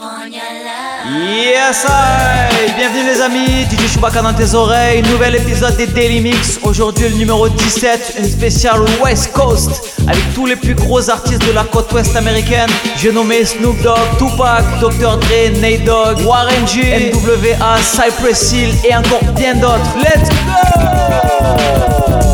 Yes, Bienvenue les amis, DJ Chewbacca dans tes oreilles, nouvel épisode des Daily Mix. Aujourd'hui le numéro 17, une spéciale West Coast avec tous les plus gros artistes de la côte ouest américaine. J'ai nommé Snoop Dogg, Tupac, Dr. Dre, Nate Dogg, Warren G, NWA, Cypress Hill et encore bien d'autres. Let's go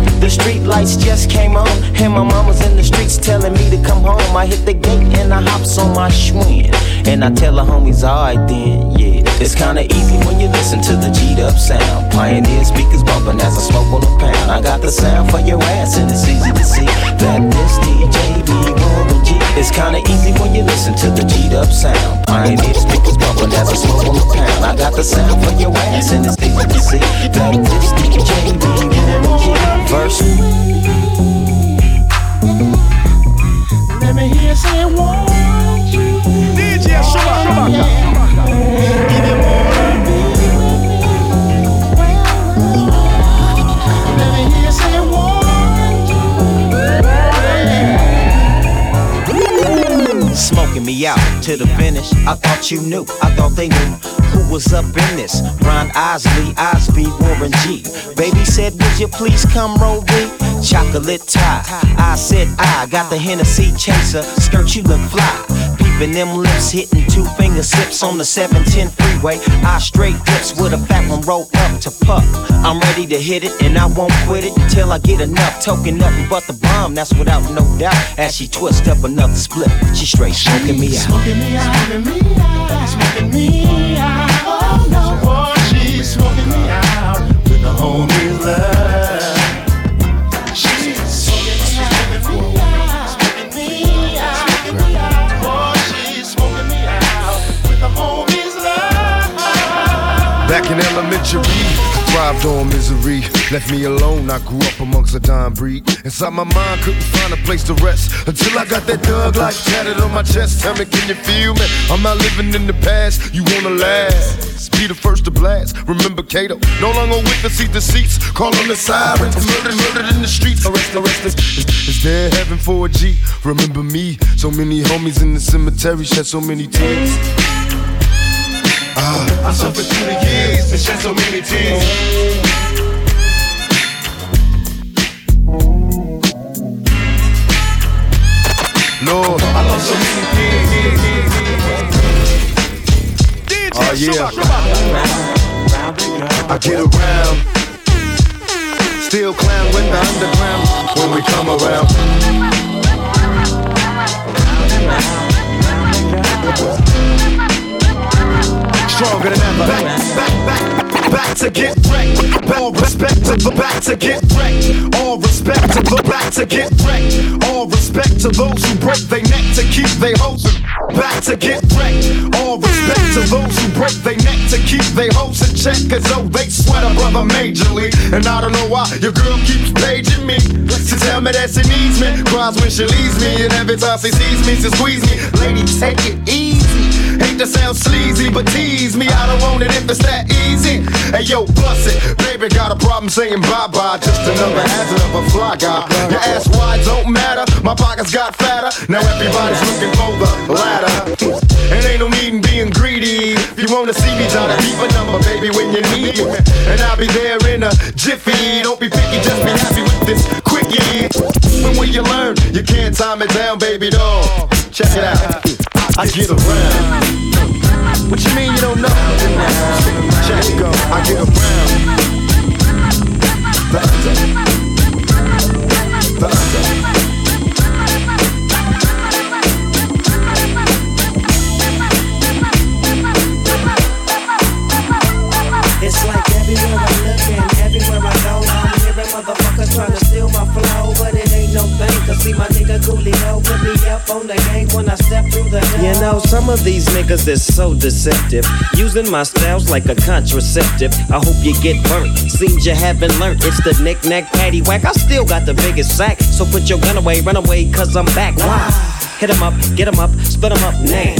The street lights just came on, and my mama's in the streets telling me to come home. I hit the gate and I hops on my Schwinn, and I tell the homies, alright then, yeah. It's kinda easy when you listen to the G'd up sound. Pioneer speakers bumping as I smoke on a pound. I got the sound for your ass, and it's easy to see that this DJ be Warren G. It's kinda easy when you listen to the G'd up sound. Pioneer speakers bumping as I smoke on a pound. I got the sound for your ass, and it's see that this DJ be Warren G verse. Let me hear say want you. DJ. Me out to the finish. I thought you knew. I thought they knew who was up in this. Ron Isley, Osby, Warren G. Baby said, Would you please come roll me? Chocolate tie. I said, I got the Hennessy chaser. Skirt, you look fly. Peeping them lips, hitting two finger sips on the 710 freeway. I straight dips with a fat one roll up to puff. I'm ready to hit it, and I won't quit it until I get enough. Token nothing but the bomb, that's without no doubt. As she twists up another split, she straight smoking me out. Smoking me out, smoking me out, smoking me out. Oh no, boy, she's smoking me out with the homie love. In elementary thrived on misery. Left me alone, I grew up amongst a dying breed. Inside my mind, couldn't find a place to rest until I got that thug life tatted on my chest. Tell me, can you feel me? I'm not living in the past, you wanna last. Be the first to blast. Remember Kato, no longer with the seat deceits. Call on the sirens, murdered, murdered in the streets. Arrest, arrest, is, is there heaven for a G? Remember me, so many homies in the cemetery shed so many tears. Uh, I suffered through the years and shed so many tears. Lord, I lost so many things. Oh yeah, I get around. Still clown when the underground when we come around stronger than ever. Back, back, back, back to get wrecked. All respect to the back to get wrecked. All respect to the back to get wrecked. All respect to those who break their neck to keep their hopes. Back to get wrecked. All respect to those who break their neck to keep their hopes in check. Cause though they sweat a brother majorly. And I don't know why your girl keeps paging me. To tell me that she needs me. Cries when she leaves me. And every time she sees me, she squeeze me. Lady, take it easy. To sound sleazy, but tease me. I don't want it if it's that easy. Hey yo, bust it. Baby, got a problem saying bye bye. Just another hazard of a fly guy. Your ass wide don't matter. My pockets got fatter. Now everybody's looking for the ladder. And ain't no need in being greedy. If you wanna see me, try to keep a number, baby, when you need me. And I'll be there in a jiffy. Don't be picky, just be happy with this quickie. When will you learn? You can't time it down, baby doll. Check it out. I get around. What you mean you don't know? Check these niggas so deceptive. Using my styles like a contraceptive. I hope you get burnt. Seems you haven't learned. It's the knick-knack paddywhack. I still got the biggest sack. So put your gun away, run away, cause I'm back. Why? Hit 'em up, get 'em up, split 'em up now.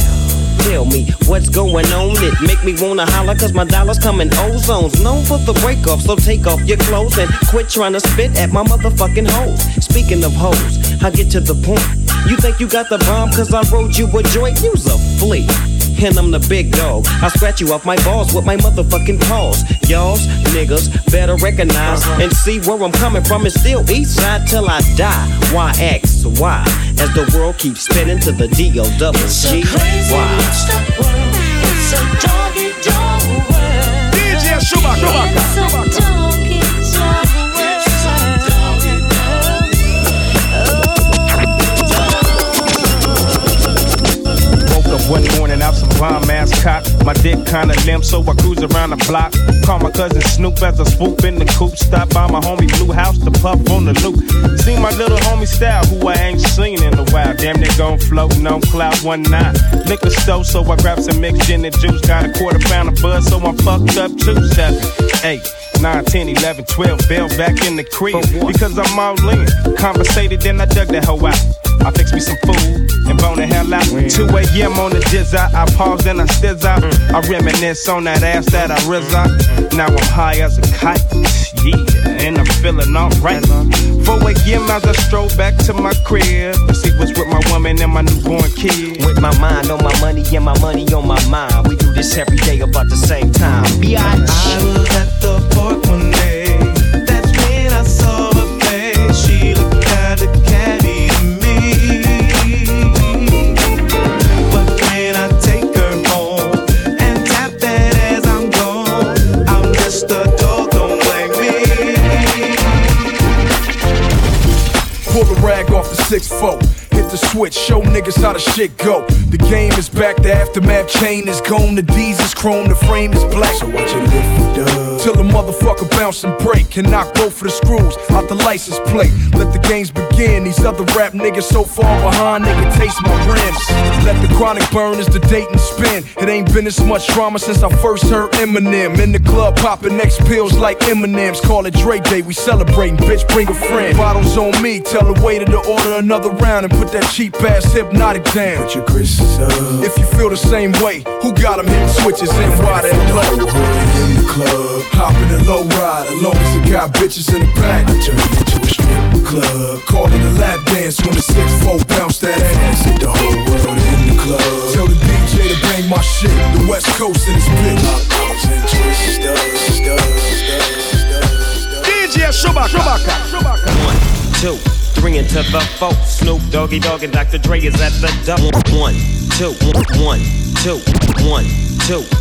Tell me what's going on. It make me wanna holler cause my dollars come in ozones. Known for the break off, so take off your clothes and quit trying to spit at my motherfucking hoes. Speaking of hoes, I get to the point. You think you got the bomb cause I rode you a joint? You's a flea. And I'm the big dog. I scratch you off my balls with my motherfucking paws. Y'all's niggas better recognize uh-huh. and see where I'm coming from. It's still east side till I die. Why X? Why? As the world keeps spinning to the D O double G. Why? It's a doggy dog world. DJ Chewbacca. It's a doggy dog oh. Woke up one morning out some bomb ass cock. My dick kinda limp, so I cruise around the block. Call my cousin Snoop as I swoop in the coupe. Stop by my homie Blue House to puff on the loop. See my little homie style, who I ain't seen in a while. Damn, they gon' floating on cloud one night. Liquor store, so I grab some mixed gin and juice. Got a quarter pound of buzz, so I'm fucked up too. Seven, eight. 9, 10, 11, 12, bail back in the crib because I'm all in. Conversated, then I dug the hoe out. I fix me some food and bone the hell out. 2 a.m. on the jizz out. I pause and I stiz out. I reminisce on that ass that I rizz out. Now I'm high as a kite. Yeah, and I'm feeling alright. 4 a.m. as I stroll back to my crib to see what's with my woman and my newborn kid. With my mind on my money and my money on my mind. We do this every day about the same time. Biatch. I was at the park the 6-4. Hit the switch, show niggas how the shit go. The game is back, the aftermath chain is gone. The D's is chrome, the frame is black. So watch it lift for dub. Till the motherfucker bounce and break. And knock both of the screws out the license plate. Let the games begin. These other rap niggas so far behind, they can taste my rims. Let the chronic burn as the date and spin. It ain't been this much drama since I first heard Eminem. In the club, popping next pills like M&M's. Call it Dre Day, we celebrating. Bitch, bring a friend. Bottles on me, tell the waiter to order another round and put that cheap ass Hpnotiq down. Put your Chris's up. If you feel the same way, who got them hitting switches and why they low? In the club, hop in a low rider, long as it got bitches in the back. I turn it into a strip club. Call it a lap dance when the 6-4 bounce that ass. Hit the whole world in the club. Tell the DJ to bang my shit, the West Coast in this bitch. DJ Chewbacca. One, two, three into the four. Snoop Doggy Dogg and Dr. Dre is at the door. One, two, one, two, one, two.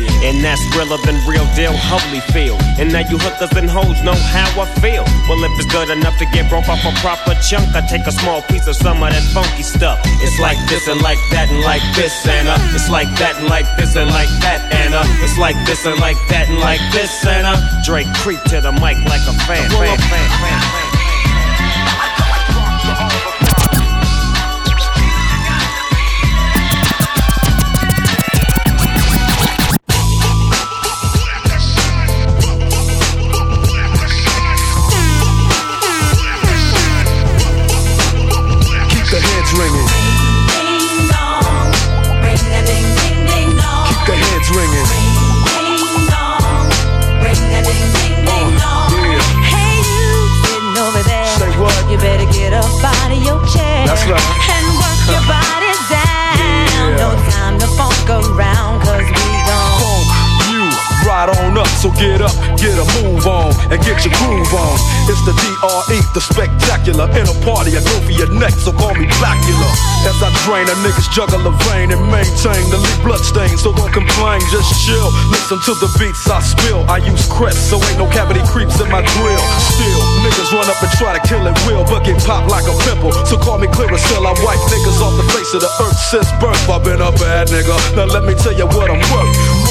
And that's realer than real deal, Holyfield. And now you hookers and hoes know how I feel. Well, if it's good enough to get broke off a proper chunk, I take a small piece of some of that funky stuff. It's like this and like that and like this uh, it's like that and like this and like that uh, it's like this and like that and like this uh, Drake creep to the mic like a fan, fan, fan, fan, the spectacular. In a party, I go for your neck, so call me Blackula. As I drain a niggas juggle a vein and maintain the lead blood stain. So don't complain, just chill. Listen to the beats I spill. I use crest, so ain't no cavity creeps in my grill. Still, niggas run up and try to kill it real, but get popped like a pimple. So call me clear still I wipe niggas off the face of the earth since birth. I've been a bad nigga. Now let me tell you what I'm worth.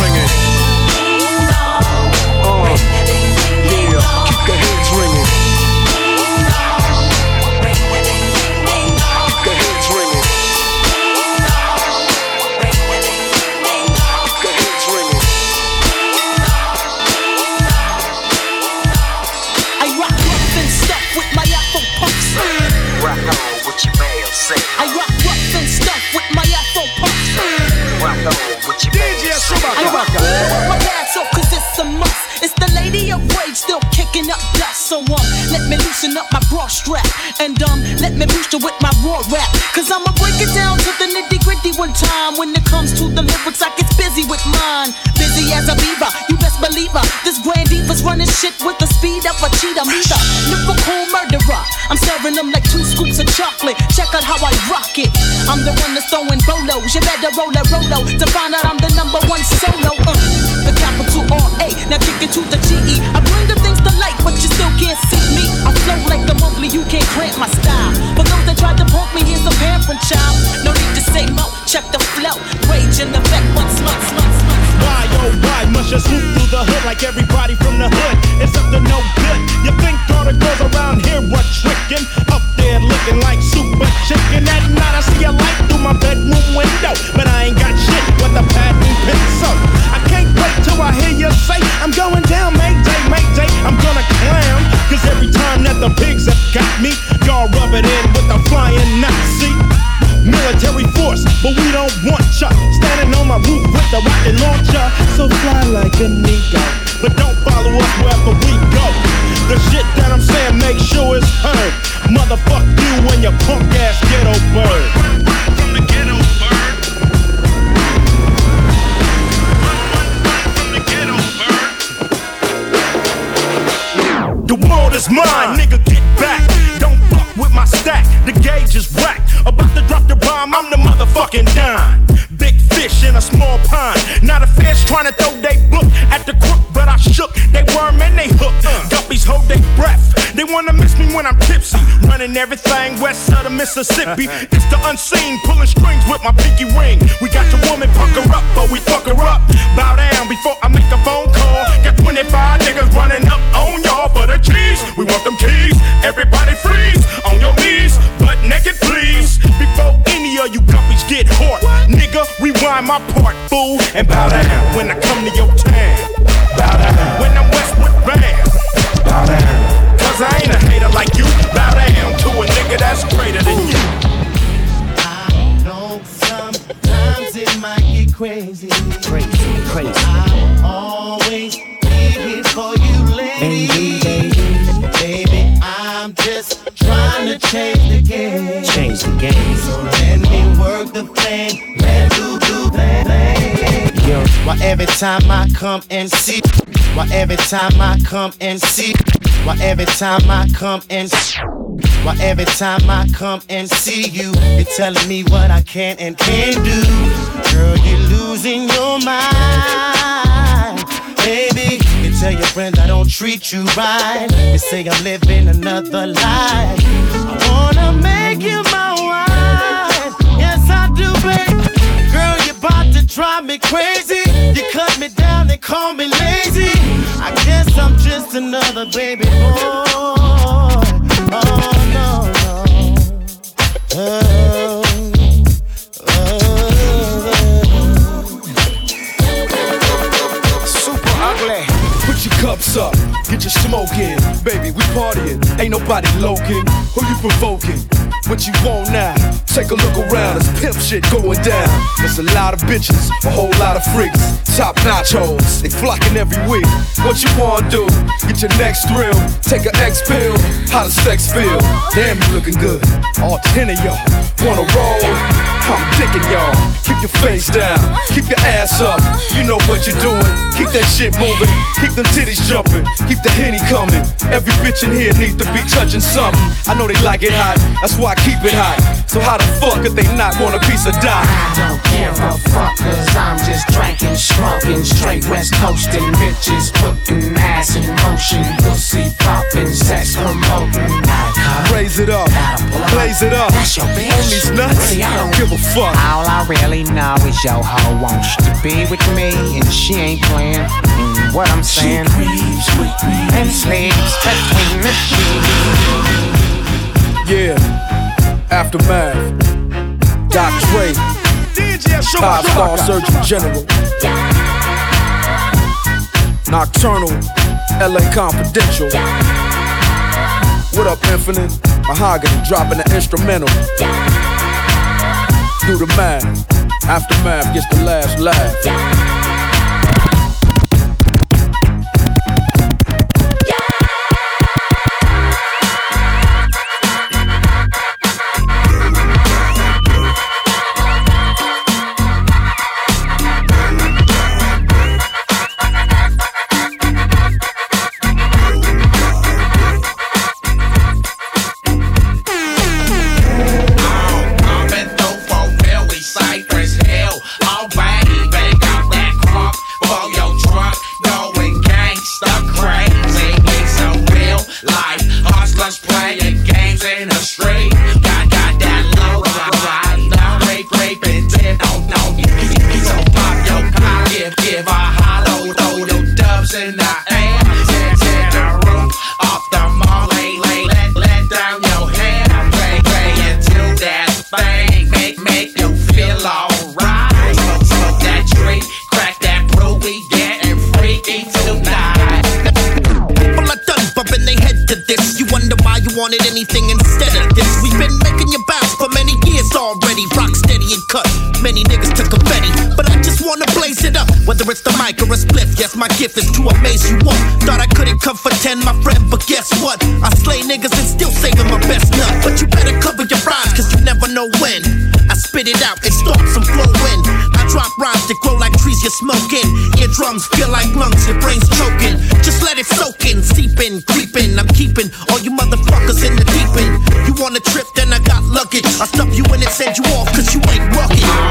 rap. Cause I'ma break it down to the nitty gritty one time. When it comes to the lyrics, I get busy with mine. Busy as a beaver, you best believe her. This grand diva's running shit with the speed of a cheetah. Me the lyrical murderer. I'm serving them like two scoops of chocolate. Check out how I rock it. I'm the one that's throwing bolos. You better roll a rolo to find out I'm the number one solo. Uh, the capital R A. Now kick it to the G E. I bring the things to light, but you still can't see me. I flow like the monthly, you can't cramp my me, here's a parent child. No need to say mo. Check the flow. Rage in the back, once, once, once, once. Why, oh why must you swoop through the hood like everybody from the hood? It's up to no good. You think all the girls around here were tricking? I'm the motherfucking dime. Big fish in a small pond. Not a fish trying to throw they book at the crook, but I shook. They worm and they hook. Guppies hold their breath. They wanna miss me when I'm tipsy. Running everything west of the Mississippi. It's the unseen, pulling strings with my pinky ring. We got your woman, fuck her up, but we fuck her up. Bow down before I make a phone call. Got 25 rewind my part, fool, and bow down when I come to your town. Time I come and see? Why every time I come and see? Why every time I come and see? Why every time I come and see you, you're telling me what I can and can't do? Girl, you're losing your mind. Baby, you tell your friends I don't treat you right. You say I'm living another life. I wanna make you my wife. Yes, I do, babe. Drive me crazy. You cut me down and call me lazy. I guess I'm just another baby boy. Oh no, no. Oh, oh. oh. Your cups up, get your smoke in. Baby, we partying. Ain't nobody loking. Who you provoking? What you want now. Take a look around, it's pimp shit going down. There's a lot of bitches, a whole lot of freaks. Top notch hoes, they flocking every week. What you wanna do? Get your next thrill. Take a X pill. How does sex feel? Damn, you looking good. All ten of y'all wanna roll. I'm digging y'all. Keep your face down, keep your ass up. You know what you're doing. Keep that shit moving, keep them titties jumping, keep the henny coming. Every bitch in here needs to be touching something. I know they like it hot, that's why I keep it hot. So how the fuck if they not want a piece of die? I don't give a fuck, cause I'm just drinking, smoking, straight west coasting, bitches putting ass in motion, pussy popping, sex promoting. Raise it up, blaze it up. That's your bitch. On these nuts, I don't give a fuck. All I really know is your hoe wants to be with me, and she ain't playing. Mm, what I'm saying? and sleeps between the sheets. Yeah, aftermath. Doc Dre, five star surgeon general. Nocturnal, LA Confidential. What up, Infinite? Mahogany dropping the instrumental. Do the math. Aftermath gets the last laugh. Whether it's the mic or a spliff, yes, my gift is to amaze you all. Thought I couldn't come for 10, my friend, but guess what? I slay niggas and still saving my best nut. But you better cover your rhymes, cause you never know when. I spit it out, it starts some flow in. I drop rhymes that grow like trees you're smoking. Eardrums feel like lungs, your brain's choking. Just let it soak in, seep in, creeping. I'm keeping all you motherfuckers in the deep end. You want a trip, then I got luggage. I stuff you in and send you off, cause you ain't rugged.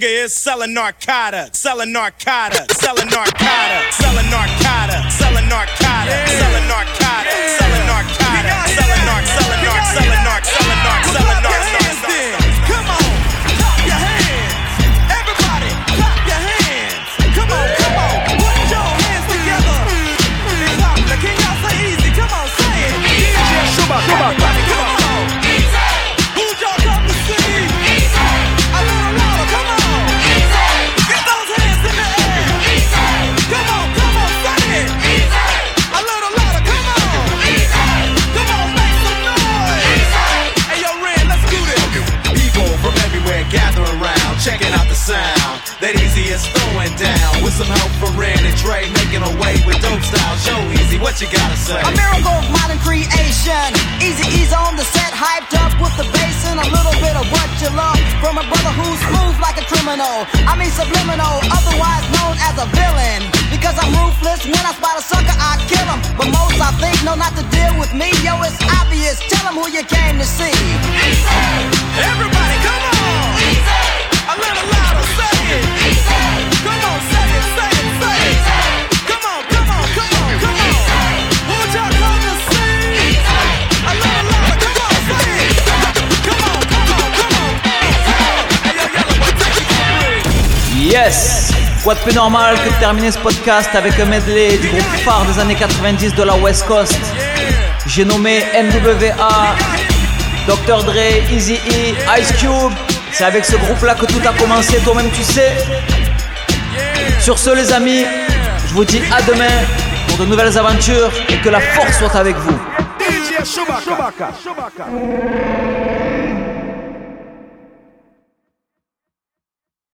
Nigga is selling narcotics, selling narcotics, selling narcotics, selling narcotics, selling narcotics, selling narcotics, selling narcotics, selling narc, selling narc, selling narc, selling narc, selling narc, what you gotta say? A miracle of modern creation. Easy E's on the set, hyped up with the bass and a little bit of what you love from a brother who's smooth like a criminal. I mean subliminal, otherwise known as a villain. Because I'm ruthless, when I spot a sucker, I kill him. But most I think know not to deal with me. Yo, it's obvious. Tell them who you came to see. Easy. Everybody, come on. Easy. A little louder, say it. Quoi de plus normal que de terminer ce podcast avec un medley du groupe phare des années 90 de la West Coast? J'ai nommé NWA, Dr. Dre, Easy E, Ice Cube. C'est avec ce groupe-là que tout a commencé, toi-même tu sais. Sur ce les amis, je vous dis à demain pour de nouvelles aventures et que la force soit avec vous.